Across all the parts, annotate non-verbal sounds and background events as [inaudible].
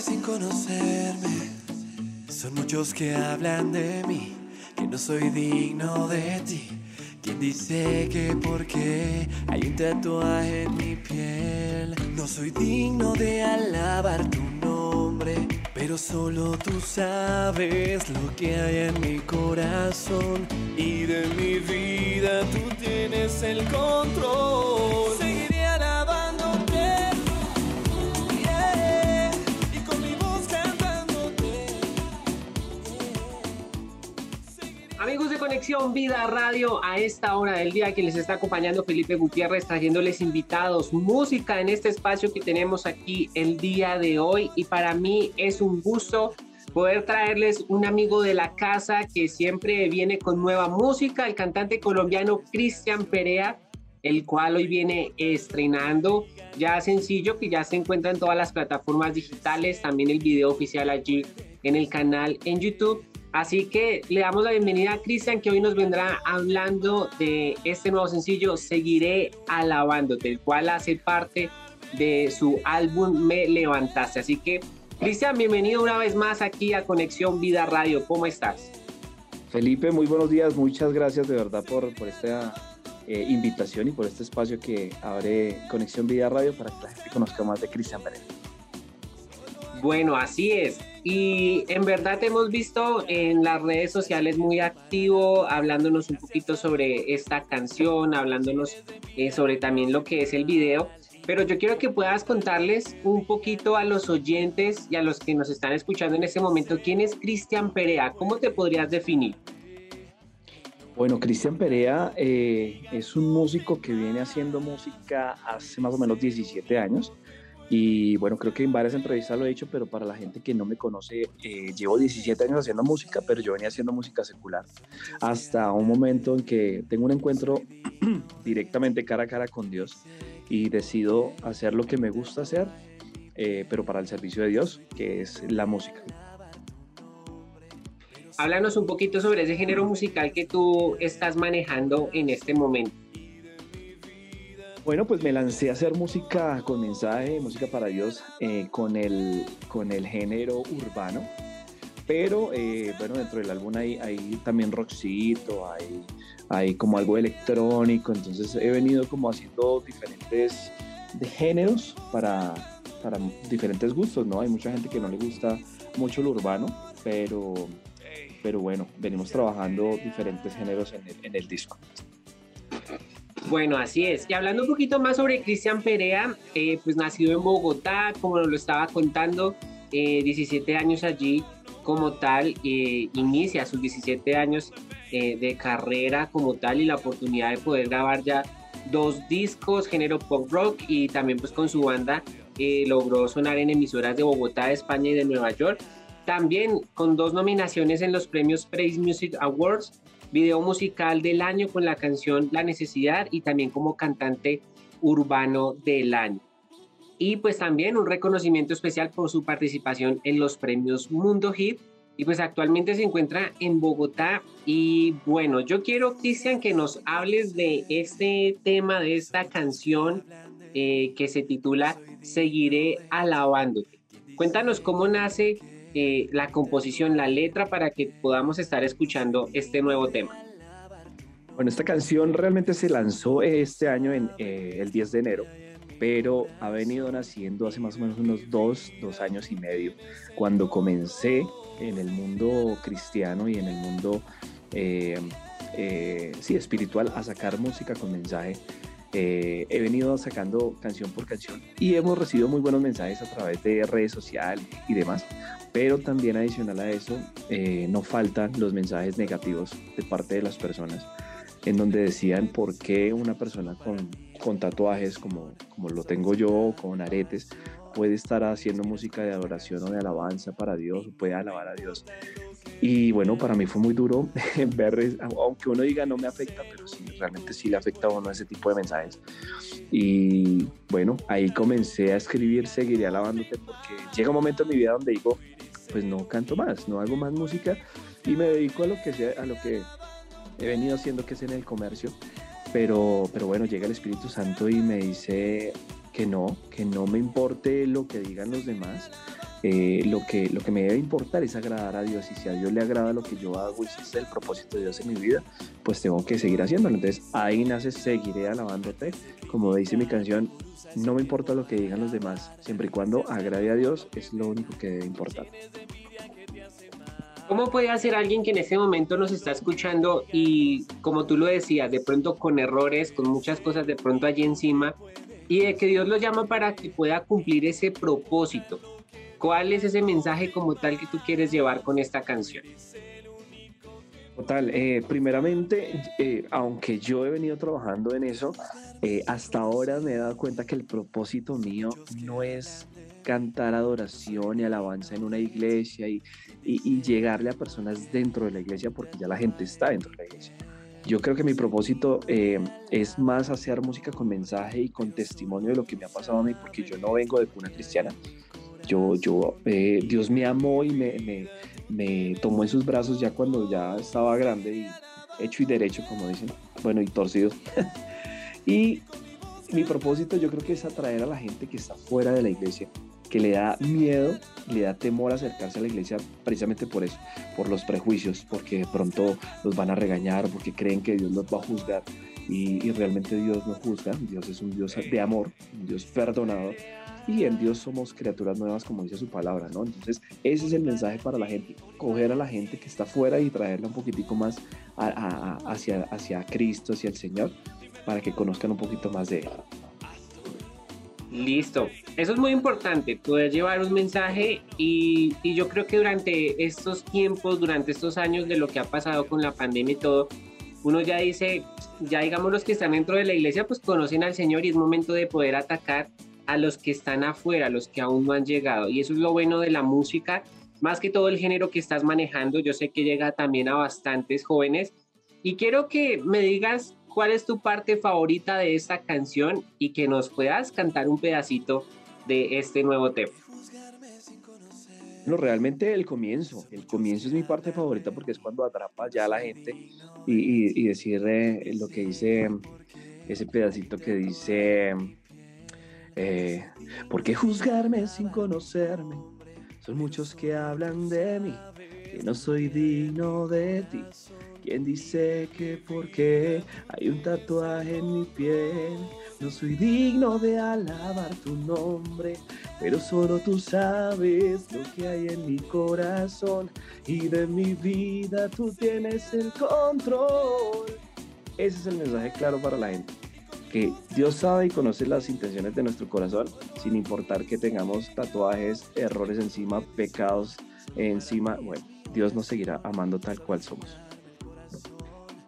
sin conocerme. Son muchos que hablan de mí, que no soy digno de ti. Quien dice que porque hay un tatuaje en mi piel, no soy digno de alabar tu nombre. Pero solo tú sabes lo que hay en mi corazón y de mi Vida Radio, a esta hora del día que les está acompañando Felipe Gutiérrez, trayéndoles invitados, música en este espacio que tenemos aquí el día de hoy. Y para mí es un gusto poder traerles un amigo de la casa que siempre viene con nueva música, el cantante colombiano Cristian Perea, el cual hoy viene estrenando ya sencillo que ya se encuentra en todas las plataformas digitales, también el video oficial allí en el canal en YouTube. Así que le damos la bienvenida a Cristian que hoy nos vendrá hablando de este nuevo sencillo Seguiré alabándote, el cual hace parte de su álbum Me levantaste. Así que Cristian, bienvenido una vez más aquí a Conexión Vida Radio. ¿Cómo estás? Felipe, muy buenos días. Muchas gracias de verdad por, por esta eh, invitación y por este espacio que abre Conexión Vida Radio para que la gente conozca más de Cristian Pérez. Bueno, así es. Y en verdad te hemos visto en las redes sociales muy activo, hablándonos un poquito sobre esta canción, hablándonos eh, sobre también lo que es el video. Pero yo quiero que puedas contarles un poquito a los oyentes y a los que nos están escuchando en este momento quién es Cristian Perea. ¿Cómo te podrías definir? Bueno, Cristian Perea eh, es un músico que viene haciendo música hace más o menos 17 años. Y bueno, creo que en varias entrevistas lo he dicho, pero para la gente que no me conoce, eh, llevo 17 años haciendo música, pero yo venía haciendo música secular. Hasta un momento en que tengo un encuentro [clears throat] directamente cara a cara con Dios y decido hacer lo que me gusta hacer, eh, pero para el servicio de Dios, que es la música. Háblanos un poquito sobre ese género musical que tú estás manejando en este momento. Bueno, pues me lancé a hacer música con mensaje, música para Dios, eh, con, el, con el género urbano. Pero eh, bueno, dentro del álbum hay, hay también rockcito, hay, hay como algo electrónico. Entonces he venido como haciendo diferentes géneros para, para diferentes gustos, ¿no? Hay mucha gente que no le gusta mucho lo urbano, pero, pero bueno, venimos trabajando diferentes géneros en el, en el disco. Bueno, así es. Y hablando un poquito más sobre Cristian Perea, eh, pues nacido en Bogotá, como lo estaba contando, eh, 17 años allí como tal, eh, inicia sus 17 años eh, de carrera como tal y la oportunidad de poder grabar ya dos discos, género pop rock y también pues con su banda logró sonar en emisoras de Bogotá, de España y de Nueva York. También con dos nominaciones en los premios Praise Music Awards video musical del año con la canción La Necesidad y también como cantante urbano del año. Y pues también un reconocimiento especial por su participación en los premios Mundo Hit. Y pues actualmente se encuentra en Bogotá. Y bueno, yo quiero, Cristian, que nos hables de este tema, de esta canción eh, que se titula Seguiré alabándote. Cuéntanos cómo nace eh, la composición, la letra para que podamos estar escuchando este nuevo tema. Bueno, esta canción realmente se lanzó este año en eh, el 10 de enero, pero ha venido naciendo hace más o menos unos dos, dos años y medio, cuando comencé en el mundo cristiano y en el mundo eh, sí, espiritual a sacar música con mensaje. He venido sacando canción por canción y hemos recibido muy buenos mensajes a través de redes sociales y demás. Pero también adicional a eso, eh, no faltan los mensajes negativos de parte de las personas, en donde decían por qué una persona con, con tatuajes como, como lo tengo yo, con aretes, puede estar haciendo música de adoración o de alabanza para Dios, puede alabar a Dios. Y bueno, para mí fue muy duro [laughs] ver, aunque uno diga no me afecta, pero sí, realmente sí le afecta a uno ese tipo de mensajes. Y bueno, ahí comencé a escribir, seguiré alabándote, porque llega un momento en mi vida donde digo, pues no canto más, no hago más música y me dedico a lo que sea, a lo que he venido haciendo que es en el comercio. Pero, pero bueno, llega el Espíritu Santo y me dice que no, que no me importe lo que digan los demás, eh, lo, que, lo que me debe importar es agradar a Dios y si a Dios le agrada lo que yo hago y si es el propósito de Dios en mi vida, pues tengo que seguir haciéndolo. Entonces ahí nace Seguiré alabándote, como dice mi canción, no me importa lo que digan los demás, siempre y cuando agrade a Dios es lo único que debe importar. ¿Cómo puede hacer alguien que en ese momento nos está escuchando y, como tú lo decías, de pronto con errores, con muchas cosas de pronto allí encima, y de que Dios lo llama para que pueda cumplir ese propósito? ¿Cuál es ese mensaje como tal que tú quieres llevar con esta canción? Total, eh, primeramente, eh, aunque yo he venido trabajando en eso, eh, hasta ahora me he dado cuenta que el propósito mío no es cantar adoración y alabanza en una iglesia y, y, llegarle a personas dentro de la iglesia porque ya la gente está dentro de la iglesia. Yo creo que mi propósito es más hacer música con mensaje y con testimonio de lo que me ha pasado a mí porque yo no vengo de cuna cristiana. Yo, eh, Dios me amó y me, me, tomó en sus brazos ya cuando ya estaba grande y hecho y derecho, como dicen, bueno, y torcido. [laughs] y mi propósito yo creo que es atraer a la gente que está fuera de la iglesia, que le da miedo, le da temor acercarse a la iglesia precisamente por eso, por los prejuicios, porque de pronto los van a regañar, porque creen que Dios los va a juzgar. Y, y realmente Dios no juzga, Dios es un Dios de amor, un Dios perdonador, y en Dios somos criaturas nuevas, como dice su palabra, ¿no? Entonces, ese es el mensaje para la gente, coger a la gente que está fuera y traerla un poquitico más hacia, hacia Cristo, hacia el Señor, para que conozcan un poquito más de Él. Listo, eso es muy importante, poder llevar un mensaje y, y, yo creo que durante estos tiempos, durante estos años de lo que ha pasado con la pandemia y todo, uno ya dice, ya digamos los que están dentro de la iglesia, pues conocen al Señor y es momento de poder atacar a los que están afuera, a los que aún no han llegado. Y eso es lo bueno de la música, más que todo el género que estás manejando. Yo sé que llega también a bastantes jóvenes. Y quiero que me digas cuál es tu parte favorita de esta canción y que nos puedas cantar un pedacito de este nuevo tema. No, realmente el comienzo, el comienzo es mi parte favorita porque es cuando atrapa ya a la gente y, y, decir eh, lo que dice ese pedacito que dice eh, ¿Por qué juzgarme sin conocerme? Son muchos que hablan de mí, que no soy digno de ti. ¿Quién dice que porque hay un tatuaje en mi piel? No soy digno de alabar tu nombre, pero solo tú sabes lo que hay en mi corazón y de mi vida tú tienes el control. Ese es el mensaje claro para la gente que Dios sabe y conoce las intenciones de nuestro corazón, sin importar que tengamos tatuajes, errores encima, pecados encima. Bueno, Dios nos seguirá amando tal cual somos.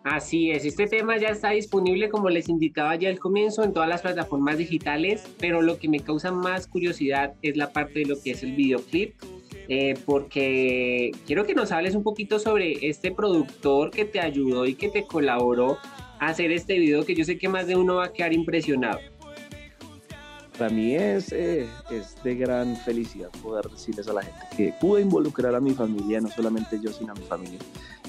Así es, este tema ya está disponible, como les indicaba ya al comienzo, en todas las plataformas digitales, pero lo que me causa más curiosidad es la parte de lo que es el videoclip, eh, porque quiero que nos hables un poquito sobre este productor que te ayudó y que te colaboró hacer este video que yo sé que más de uno va a quedar impresionado. Para mí es, eh, es de gran felicidad poder decirles a la gente que pude involucrar a mi familia, no solamente yo, sino a mi familia,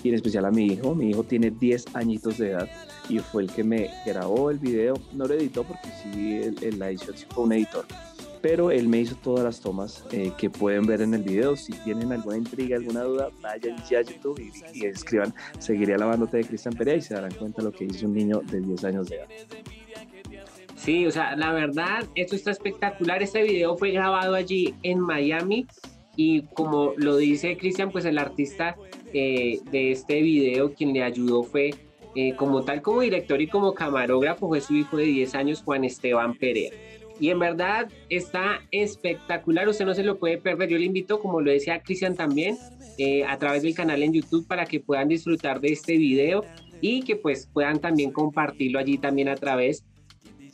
y en especial a mi hijo. Mi hijo tiene 10 añitos de edad y fue el que me grabó el video. No lo editó porque sí, el, la edición fue un editor pero él me hizo todas las tomas eh, que pueden ver en el video. Si tienen alguna intriga, alguna duda, vayan ya a YouTube y, escriban Seguiré alabándote de Cristian Perea y se darán cuenta lo que dice un niño de 10 años de edad. Sí, o sea, la verdad, esto está espectacular. Este video fue grabado allí en Miami y como lo dice Cristian, pues el artista eh, de este video, quien le ayudó fue eh, como tal, como director y como camarógrafo, fue su hijo de 10 años, Juan Esteban Perea. Y en verdad está espectacular, usted no se lo puede perder. Yo le invito, como lo decía Cristian también, eh, a través del canal en YouTube para que puedan disfrutar de este video y que pues puedan también compartirlo allí también a través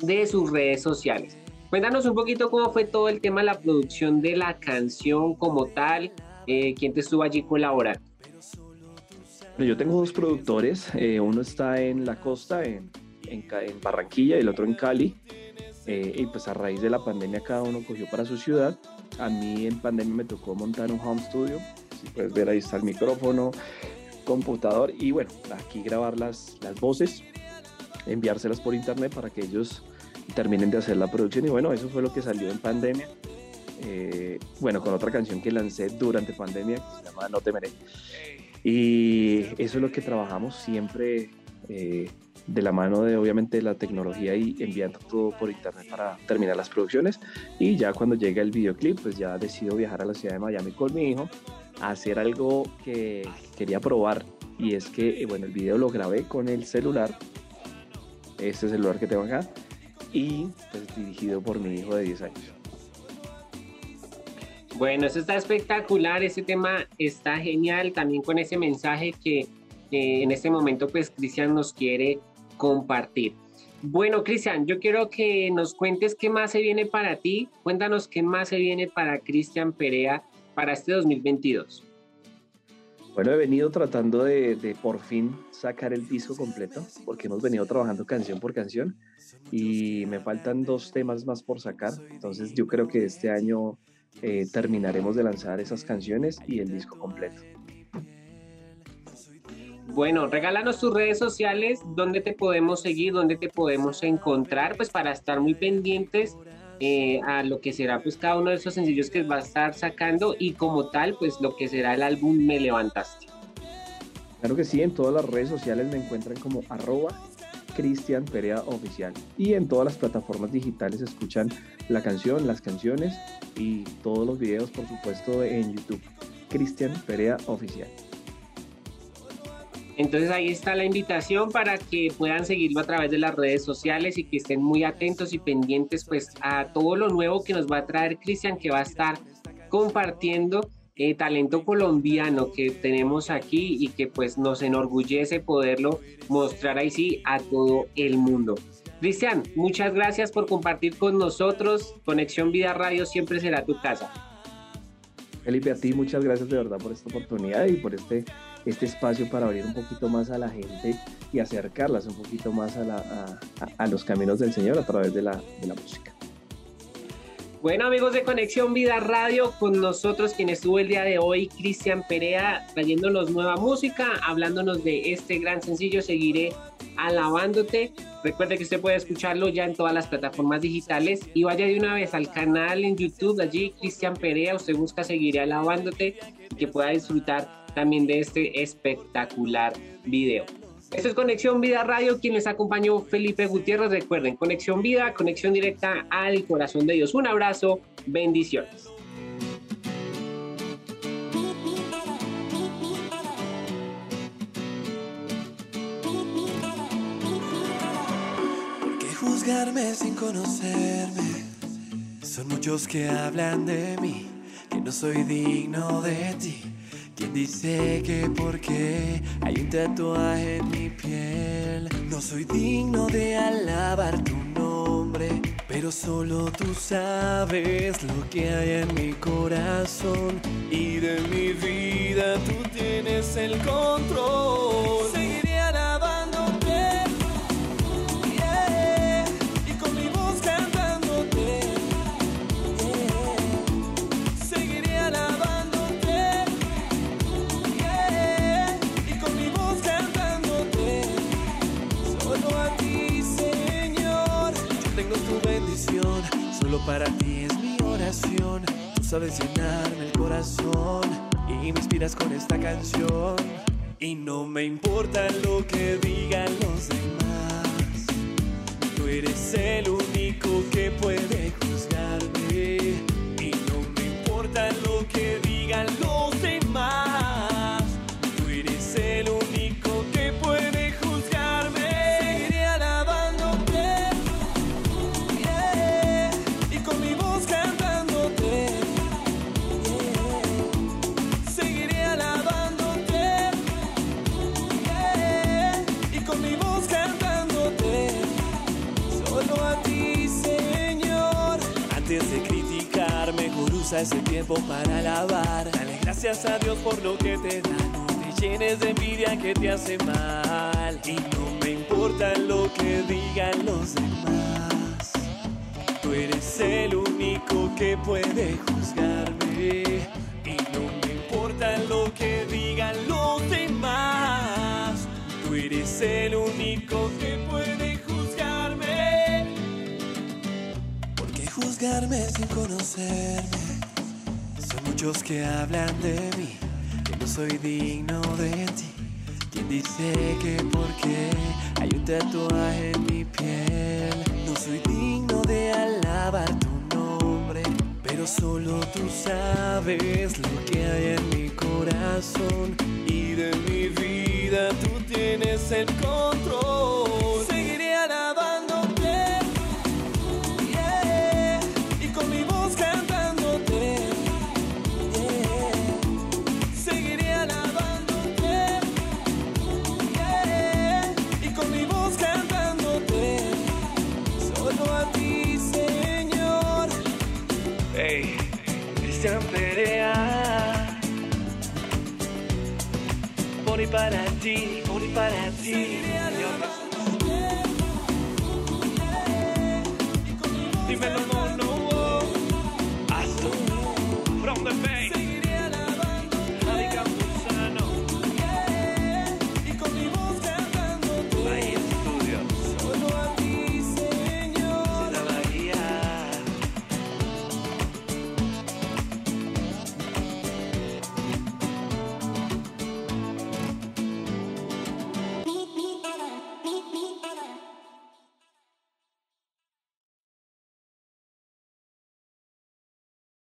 de sus redes sociales. Cuéntanos un poquito cómo fue todo el tema de la producción de la canción como tal, eh, quién te estuvo allí colaborando. Yo tengo dos productores, eh, uno está en la costa, en, en, en Barranquilla, y el otro en Cali. Eh, y pues a raíz de la pandemia cada uno cogió para su ciudad. A mí en pandemia me tocó montar un home studio. Si puedes ver ahí está el micrófono, computador y bueno, aquí grabar las, las voces, enviárselas por internet para que ellos terminen de hacer la producción y bueno, eso fue lo que salió en pandemia. eh, bueno, con otra canción que lancé durante pandemia que se llama No Temeré. Y eso es lo que trabajamos siempre eh, de la mano de obviamente la tecnología y enviando todo por internet para terminar las producciones. Y ya cuando llega el videoclip, pues ya decido viajar a la ciudad de Miami con mi hijo a hacer algo que quería probar. Y es que, bueno, el video lo grabé con el celular, este celular que tengo acá, y pues dirigido por mi hijo de 10 años. Bueno, eso está espectacular, ese tema está genial, también con ese mensaje que en este momento pues Cristian nos quiere compartir. Bueno, Cristian, yo quiero que nos cuentes qué más se viene para ti, cuéntanos qué más se viene para Cristian Perea para este 2022. Bueno, he venido tratando de, de, por fin sacar el disco completo, porque hemos venido trabajando canción por canción y me faltan dos temas más por sacar. Entonces yo creo que este año eh, terminaremos de lanzar esas canciones y el disco completo. Bueno, regálanos tus redes sociales, dónde te podemos seguir, dónde te podemos encontrar, pues para estar muy pendientes eh, a lo que será pues cada uno de esos sencillos que va a estar sacando y como tal pues lo que será el álbum Me Levantaste. Claro que sí, en todas las redes sociales me encuentran como arroba Cristian Perea Oficial. Y en todas las plataformas digitales escuchan la canción, las canciones y todos los videos, por supuesto, en YouTube. Cristian Perea Oficial. Entonces ahí está la invitación para que puedan seguirlo a través de las redes sociales y que estén muy atentos y pendientes pues a todo lo nuevo que nos va a traer Cristian que va a estar compartiendo eh, talento colombiano que tenemos aquí y que pues nos enorgullece poderlo mostrar ahí sí a todo el mundo. Cristian, muchas gracias por compartir con nosotros. Conexión Vida Radio siempre será tu casa. Felipe, a ti muchas gracias de verdad por esta oportunidad y por este, este espacio para abrir un poquito más a la gente y acercarlas un poquito más a, a, los caminos del Señor a través de la, de la música. Bueno amigos de Conexión Vida Radio, con nosotros quien estuvo el día de hoy, Cristian Perea, trayéndonos nueva música, hablándonos de este gran sencillo, seguiré alabándote. Recuerde que usted puede escucharlo ya en todas las plataformas digitales y vaya de una vez al canal en YouTube, allí Cristian Perea, usted busca Seguiré alabándote y que pueda disfrutar también de este espectacular video. Esto es Conexión Vida Radio, quien les acompañó Felipe Gutiérrez. Recuerden, Conexión Vida, conexión directa al corazón de Dios. Un abrazo, bendiciones. ¿Por qué juzgarme sin conocerme? Son muchos que hablan de mí, que no soy digno de ti ¿Quién dice que porque hay un tatuaje en mi piel? No soy digno de alabar tu nombre, pero solo tú sabes lo que hay en mi corazón y de mi vida tú tienes el control. Usa ese tiempo para alabar. Dale gracias a Dios por lo que te da. No te llenes de envidia que te hace mal. Y no me importa lo que digan los demás. Tú eres el único que puede juzgarme. Y no me importa lo que digan los demás. Tú eres el único que juzgarme. ¿Por qué juzgarme sin conocerme? muchos que hablan de mí, que no soy digno de ti. Quien dice que porque hay un tatuaje en mi piel, no soy digno de alabar tu nombre, pero solo tú sabes lo que hay en mi corazón y de mi vida tú tienes el control.